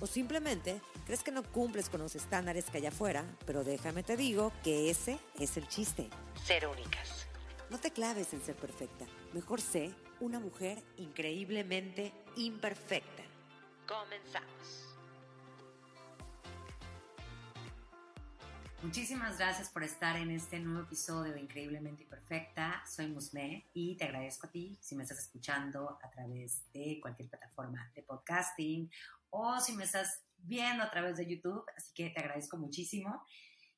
O simplemente crees que no cumples con los estándares que hay afuera, pero déjame te digo que ese es el chiste. Ser únicas. No te claves en ser perfecta. Mejor sé una mujer increíblemente imperfecta. Comenzamos. Muchísimas gracias por estar en este nuevo episodio de Increíblemente Imperfecta. Soy Musme y te agradezco a ti si me estás escuchando a través de cualquier plataforma de podcasting o si me estás viendo a través de YouTube, así que te agradezco muchísimo.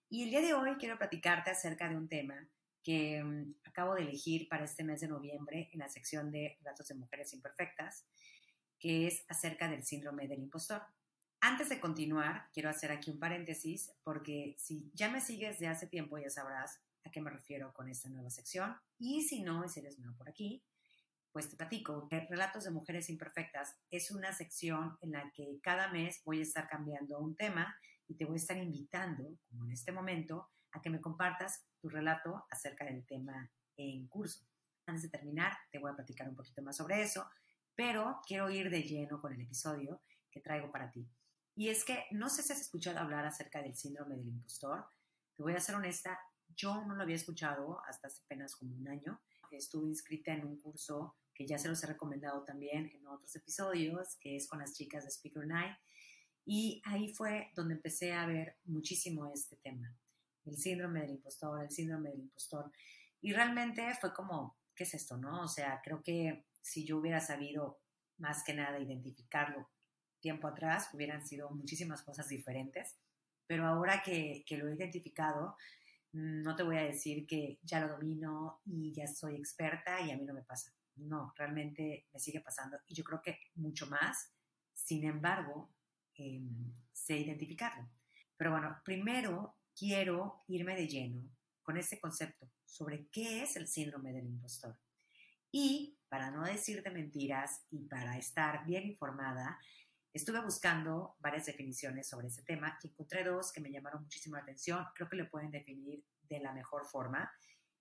Y el día de hoy quiero platicarte acerca de un tema que mm, acabo de elegir para este mes de noviembre en la sección de Datos de Mujeres Imperfectas, que es acerca del síndrome del impostor. Antes de continuar, quiero hacer aquí un paréntesis porque si ya me sigues de hace tiempo ya sabrás a qué me refiero con esta nueva sección. Y si no, y si eres nuevo por aquí, pues te platico Relatos de Mujeres Imperfectas es una sección en la que cada mes voy a estar cambiando un tema y te voy a estar invitando, como en este momento, a que me compartas tu relato acerca del tema en curso. Antes de terminar, te voy a platicar un poquito más sobre eso, pero quiero ir de lleno con el episodio que traigo para ti. Y es que no sé si has escuchado hablar acerca del síndrome del impostor. Te voy a ser honesta, yo no lo había escuchado hasta hace apenas como un año. Estuve inscrita en un curso que ya se los he recomendado también en otros episodios, que es con las chicas de Speaker Night. Y ahí fue donde empecé a ver muchísimo este tema, el síndrome del impostor, el síndrome del impostor. Y realmente fue como, ¿qué es esto, no? O sea, creo que si yo hubiera sabido más que nada identificarlo tiempo atrás, hubieran sido muchísimas cosas diferentes. Pero ahora que, que lo he identificado, no te voy a decir que ya lo domino y ya soy experta y a mí no me pasa no, realmente me sigue pasando y yo creo que mucho más. Sin embargo, em, sé identificarlo. Pero bueno, primero quiero irme de lleno con este concepto sobre qué es el síndrome del impostor. Y para no decirte mentiras y para estar bien informada, estuve buscando varias definiciones sobre ese tema y encontré dos que me llamaron muchísimo la atención. Creo que lo pueden definir de la mejor forma.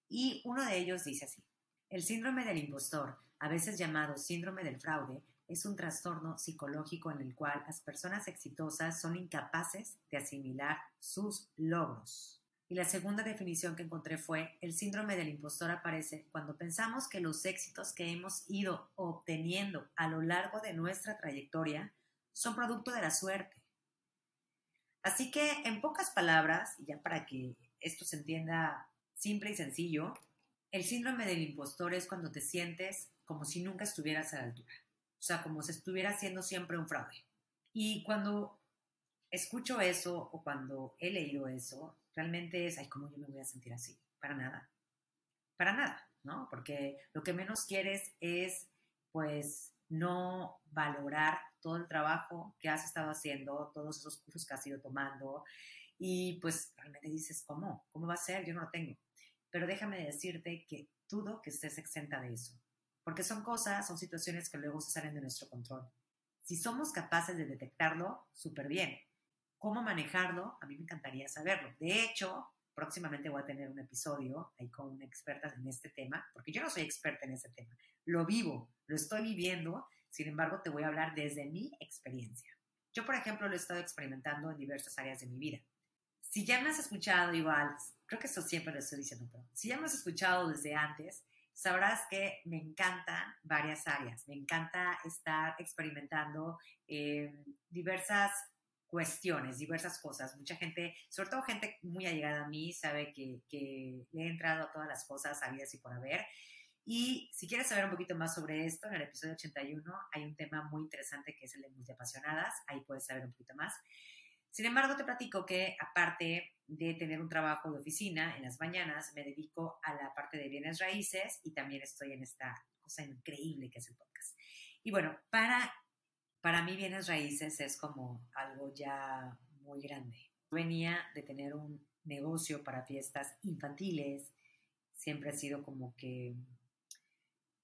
Y uno de ellos dice así, el síndrome del impostor, a veces llamado síndrome del fraude, es un trastorno psicológico en el cual las personas exitosas son incapaces de asimilar sus logros. Y la segunda definición que encontré fue, el síndrome del impostor aparece cuando pensamos que los éxitos que hemos ido obteniendo a lo largo de nuestra trayectoria son producto de la suerte. Así que, en pocas palabras, y ya para que esto se entienda simple y sencillo, el síndrome del impostor es cuando te sientes como si nunca estuvieras a la altura, o sea, como si estuviera haciendo siempre un fraude. Y cuando escucho eso o cuando he leído eso, realmente es, ay, ¿cómo yo me voy a sentir así? Para nada. Para nada, ¿no? Porque lo que menos quieres es, pues, no valorar todo el trabajo que has estado haciendo, todos esos cursos que has ido tomando y pues realmente dices, ¿cómo? ¿Cómo va a ser? Yo no lo tengo. Pero déjame decirte que dudo que estés exenta de eso, porque son cosas, son situaciones que luego se salen de nuestro control. Si somos capaces de detectarlo, súper bien. ¿Cómo manejarlo? A mí me encantaría saberlo. De hecho, próximamente voy a tener un episodio ahí con una experta en este tema, porque yo no soy experta en ese tema. Lo vivo, lo estoy viviendo, sin embargo, te voy a hablar desde mi experiencia. Yo, por ejemplo, lo he estado experimentando en diversas áreas de mi vida. Si ya me has escuchado igual, creo que eso siempre lo estoy diciendo, pero si ya me has escuchado desde antes, sabrás que me encantan varias áreas. Me encanta estar experimentando eh, diversas cuestiones, diversas cosas. Mucha gente, sobre todo gente muy allegada a mí, sabe que, que le he entrado a todas las cosas habidas y por haber. Y si quieres saber un poquito más sobre esto, en el episodio 81 hay un tema muy interesante que es el de multiapasionadas. Ahí puedes saber un poquito más. Sin embargo, te platico que aparte de tener un trabajo de oficina en las mañanas, me dedico a la parte de bienes raíces y también estoy en esta cosa increíble que es el podcast. Y bueno, para, para mí bienes raíces es como algo ya muy grande. Venía de tener un negocio para fiestas infantiles, siempre ha sido como que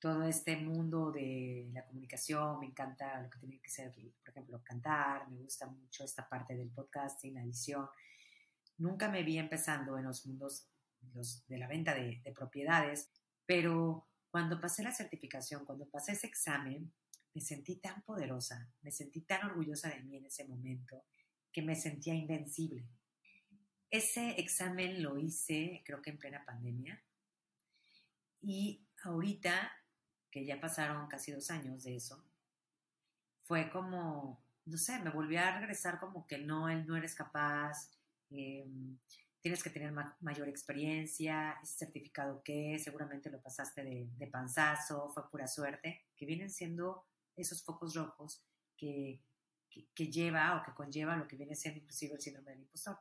todo este mundo de la comunicación, me encanta lo que tiene que ser, por ejemplo, cantar, me gusta mucho esta parte del podcasting, la edición. Nunca me vi empezando en los mundos de la venta de, de propiedades, pero cuando pasé la certificación, cuando pasé ese examen, me sentí tan poderosa, me sentí tan orgullosa de mí en ese momento que me sentía invencible. Ese examen lo hice creo que en plena pandemia y ahorita que ya pasaron casi dos años de eso, fue como, no sé, me volví a regresar como que no, él no eres capaz, em, tienes que tener mayor experiencia, ese certificado que seguramente lo pasaste de, panzazo, fue pura suerte, que vienen siendo esos focos rojos que, que, que, lleva o que conlleva lo que viene siendo inclusive el síndrome del impostor.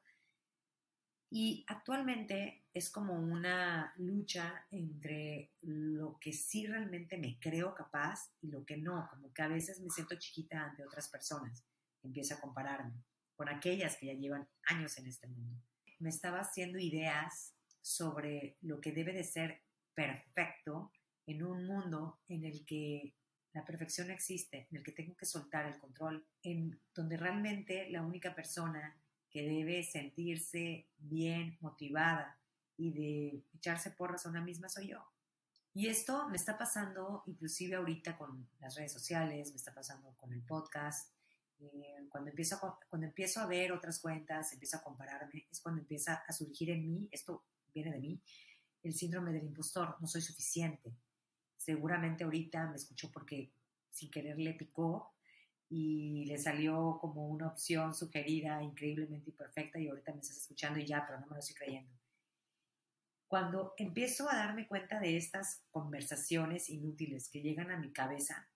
Y actualmente es como una lucha entre lo que sí realmente me creo capaz y lo que no, como que a veces me siento chiquita ante otras personas. Empiezo a compararme con aquellas que ya llevan años en este mundo. Me estaba haciendo ideas sobre lo que debe de ser perfecto en un mundo en el que la perfección existe, en el que tengo que soltar el control, en donde realmente la única persona que debe sentirse bien, motivada y de echarse porras a una misma soy yo. Y esto me está pasando inclusive ahorita con las redes sociales, me está pasando con el podcast. Eh, cuando, empiezo a, cuando empiezo a ver otras cuentas, empiezo a compararme, es cuando empieza a surgir en mí, esto viene de mí, el síndrome del impostor, no soy suficiente. Seguramente ahorita me escuchó porque sin querer le picó y le salió como una opción sugerida increíblemente imperfecta y ahorita me estás escuchando y ya, pero no me lo estoy creyendo. Cuando empiezo a darme cuenta de estas conversaciones inútiles que llegan a mi cabeza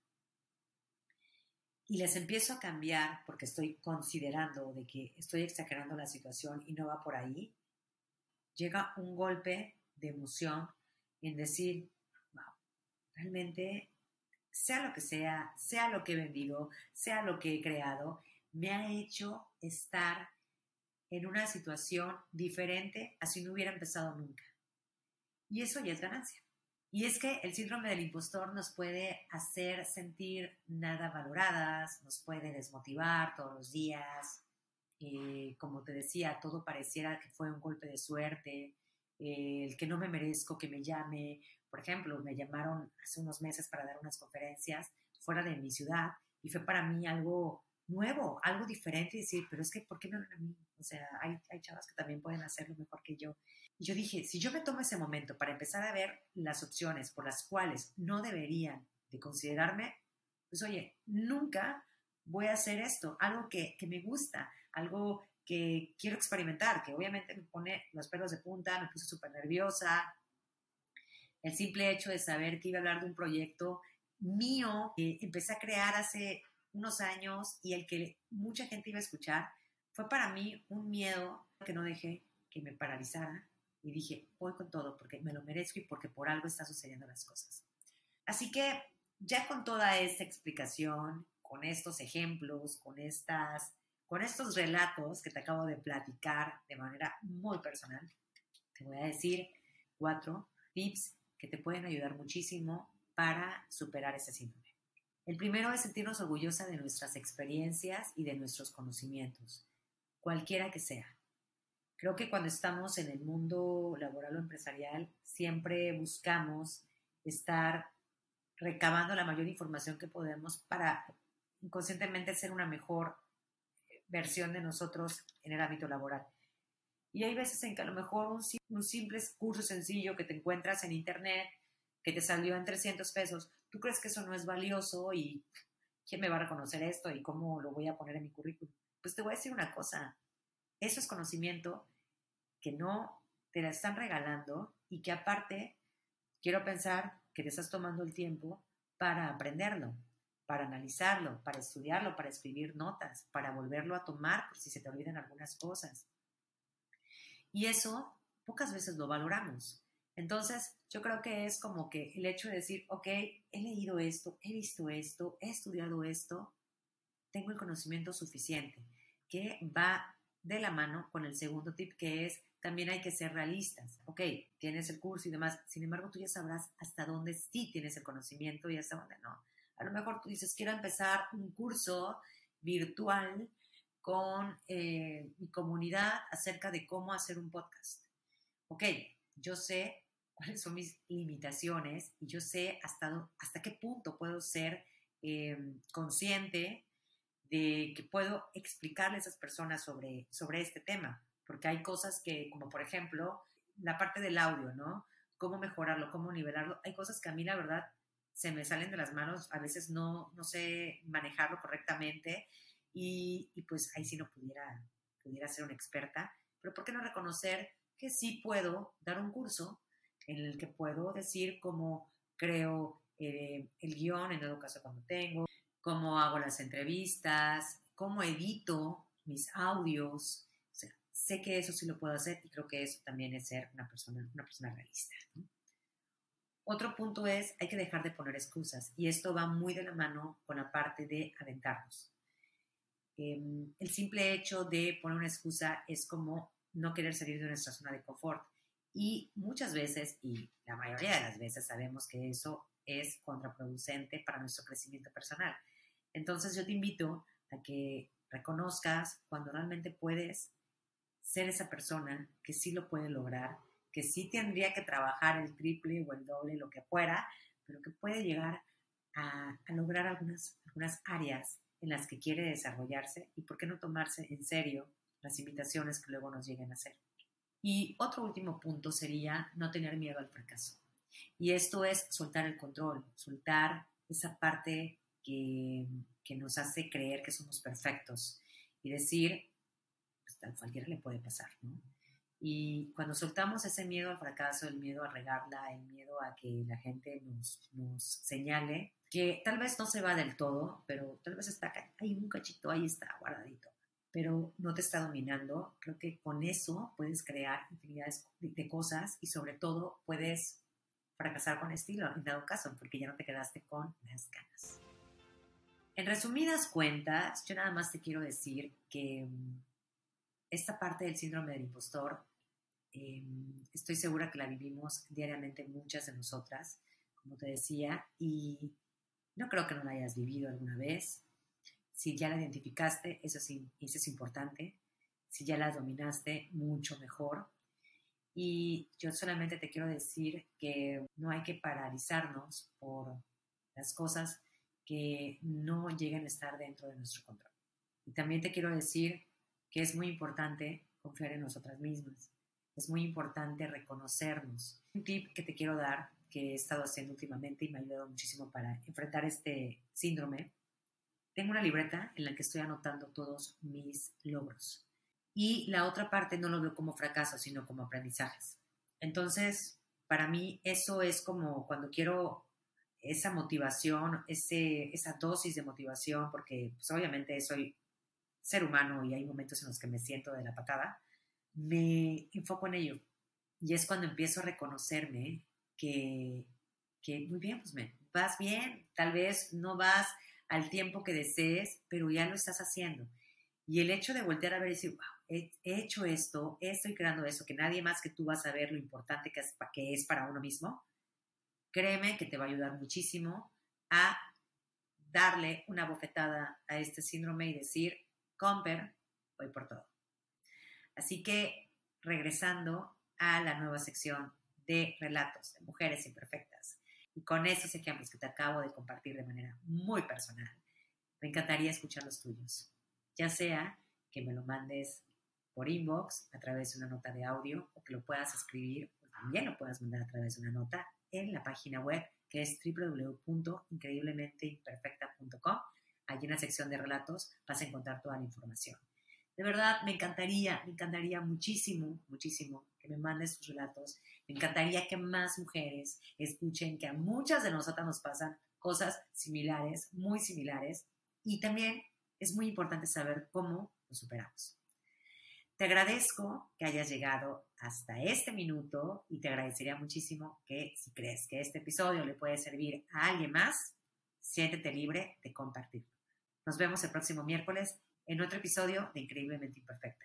y les empiezo a cambiar porque estoy considerando de que estoy exagerando la situación y no va por ahí, llega un golpe de emoción en decir, wow, realmente sea lo que sea, sea lo que he vendido, sea lo que he creado, me ha hecho estar en una situación diferente a si no hubiera empezado nunca. Y eso ya es ganancia. Y es que el síndrome del impostor nos puede hacer sentir nada valoradas, nos puede desmotivar todos los días. Eh, como te decía, todo pareciera que fue un golpe de suerte, eh, el que no me merezco que me llame, por ejemplo, me llamaron hace unos meses para dar unas conferencias fuera de mi ciudad y fue para mí algo nuevo, algo diferente y decir, pero es que, ¿por qué no a mí? O sea, hay, hay chavas que también pueden hacerlo mejor que yo. Y yo dije, si yo me tomo ese momento para empezar a ver las opciones por las cuales no deberían de considerarme, pues oye, nunca voy a hacer esto, algo que, que me gusta, algo que quiero experimentar, que obviamente me pone los pelos de punta, me puse súper nerviosa, el simple hecho de saber que iba a hablar de un proyecto mío que empecé a crear hace unos años y el que mucha gente iba a escuchar, fue para mí un miedo que no dejé que me paralizara y dije, voy con todo porque me lo merezco y porque por algo están sucediendo las cosas. Así que ya con toda esta explicación, con estos ejemplos, con, estas, con estos relatos que te acabo de platicar de manera muy personal, te voy a decir cuatro tips que te pueden ayudar muchísimo para superar ese síndrome. El primero es sentirnos orgullosa de nuestras experiencias y de nuestros conocimientos, cualquiera que sea. Creo que cuando estamos en el mundo laboral o empresarial, siempre buscamos estar recabando la mayor información que podemos para inconscientemente ser una mejor versión de nosotros en el ámbito laboral. Y hay veces en que a lo mejor un, un simple curso sencillo que te encuentras en internet, que te salió en 300 pesos, tú crees que eso no es valioso y quién me va a reconocer esto y cómo lo voy a poner en mi currículum. Pues te voy a decir una cosa, eso es conocimiento que no te la están regalando y que aparte quiero pensar que te estás tomando el tiempo para aprenderlo, para analizarlo, para estudiarlo, para escribir notas, para volverlo a tomar si se te olvidan algunas cosas. Y eso pocas veces lo valoramos. Entonces, yo creo que es como que el hecho de decir, ok, he leído esto, he visto esto, he estudiado esto, tengo el conocimiento suficiente que va de la mano con el segundo tip que es también hay que ser realistas. Ok, tienes el curso y demás, sin embargo tú ya sabrás hasta dónde sí tienes el conocimiento y hasta dónde no. A lo mejor tú dices, quiero empezar un curso virtual con eh, mi comunidad acerca de cómo hacer un podcast. Ok, yo sé cuáles son mis limitaciones y yo sé hasta, hasta qué punto puedo ser em, consciente de que puedo explicarle a esas personas sobre, sobre este tema, porque hay cosas que, como por ejemplo, la parte del audio, ¿no? Cómo mejorarlo, cómo nivelarlo. Hay cosas que a mí, la verdad, se me salen de las manos, a veces no, no sé manejarlo correctamente y, pues ahí sí no pudiera, pudiera ser una experta, pero ¿por qué no reconocer que sí puedo dar un curso en el que puedo decir cómo creo eh, el guion, en el caso cuando tengo, cómo hago las entrevistas, cómo edito mis audios. sé que eso sí lo puedo hacer y creo que eso también es ser una persona, una persona realista. Otro punto es, hay que dejar de poner excusas y esto va muy de la mano con la parte de aventarnos. Em, el simple hecho de poner una excusa es como no querer salir de nuestra zona de confort. Y muchas veces, y la mayoría de las veces, sabemos que eso es contraproducente para nuestro crecimiento personal. Entonces yo te invito a que reconozcas cuando realmente puedes ser esa persona que sí lo puede lograr que sí tendría que trabajar el triple o el doble, lo que fuera, pero que puede llegar a, lograr algunas, algunas áreas en las que quiere desarrollarse y por qué no tomarse en serio las invitaciones que luego nos lleguen a hacer. Y otro último punto sería no tener miedo al fracaso. Y esto es soltar el control, soltar esa parte que, que nos hace creer que somos perfectos y decir, pues a cualquiera le puede pasar. Y cuando soltamos ese miedo al fracaso, el miedo a regarla, el miedo a que la gente nos, nos señale, que tal vez no se va del todo, pero tal vez está hay un cachito, ahí está guardadito, pero no te está dominando, creo que con eso puedes crear infinidades de cosas y sobre todo puedes fracasar con estilo, en dado caso, porque ya no te quedaste con las ganas. En resumidas cuentas, yo nada más te quiero decir que mm, esta parte del síndrome del impostor, em, estoy segura que la vivimos diariamente muchas de nosotras, como te decía, y no creo que no la hayas vivido alguna vez. Si ya la identificaste, eso, sí, eso es importante. Si ya la dominaste, mucho mejor. Y yo solamente te quiero decir que no hay que paralizarnos por las cosas que no lleguen a estar dentro de nuestro control. Y también te quiero decir que es muy importante confiar en nosotras mismas. Es muy importante reconocernos. Un tip que te quiero dar, que he estado haciendo últimamente y me ha ayudado muchísimo para enfrentar este síndrome, tengo una libreta en la que estoy anotando todos mis logros. Y la otra parte no lo veo como fracaso, sino como aprendizajes. Entonces, para mí eso es como cuando quiero esa motivación, ese, esa dosis de motivación, porque pues, obviamente soy ser humano y hay momentos en los que me siento de la patada, me enfoco en ello. Y es cuando empiezo a reconocerme que, que muy bien, pues me, vas bien, tal vez no vas al tiempo que desees, pero ya lo estás haciendo. Y el hecho de voltear a ver y decir, wow, he, hecho esto, estoy creando eso, que nadie más que tú vas a ver lo importante que es, que es para uno mismo, créeme que te va a ayudar muchísimo a darle una bofetada a este síndrome y decir, Comper, voy por todo. Así que regresando a la nueva sección de relatos de mujeres imperfectas y con esos ejemplos que te acabo de compartir de manera muy personal, me encantaría escuchar los tuyos, ya sea que me lo mandes por inbox a través de una nota de audio o que lo puedas escribir o también lo puedas mandar a través de una nota en la página web que es www.increíblementeimperfecta.com allí en la sección de relatos vas a encontrar toda la información. De verdad, me encantaría, me encantaría muchísimo, muchísimo que me mandes tus relatos. Me encantaría que más mujeres escuchen que a muchas de nosotras nos pasan cosas similares, muy similares. Y también es muy importante saber cómo lo superamos. Te agradezco que hayas llegado hasta este minuto y te agradecería muchísimo que si crees que este episodio le puede servir a alguien más, siéntete libre de compartirlo. Nos vemos el próximo miércoles en otro episodio de Increíblemente Imperfecta.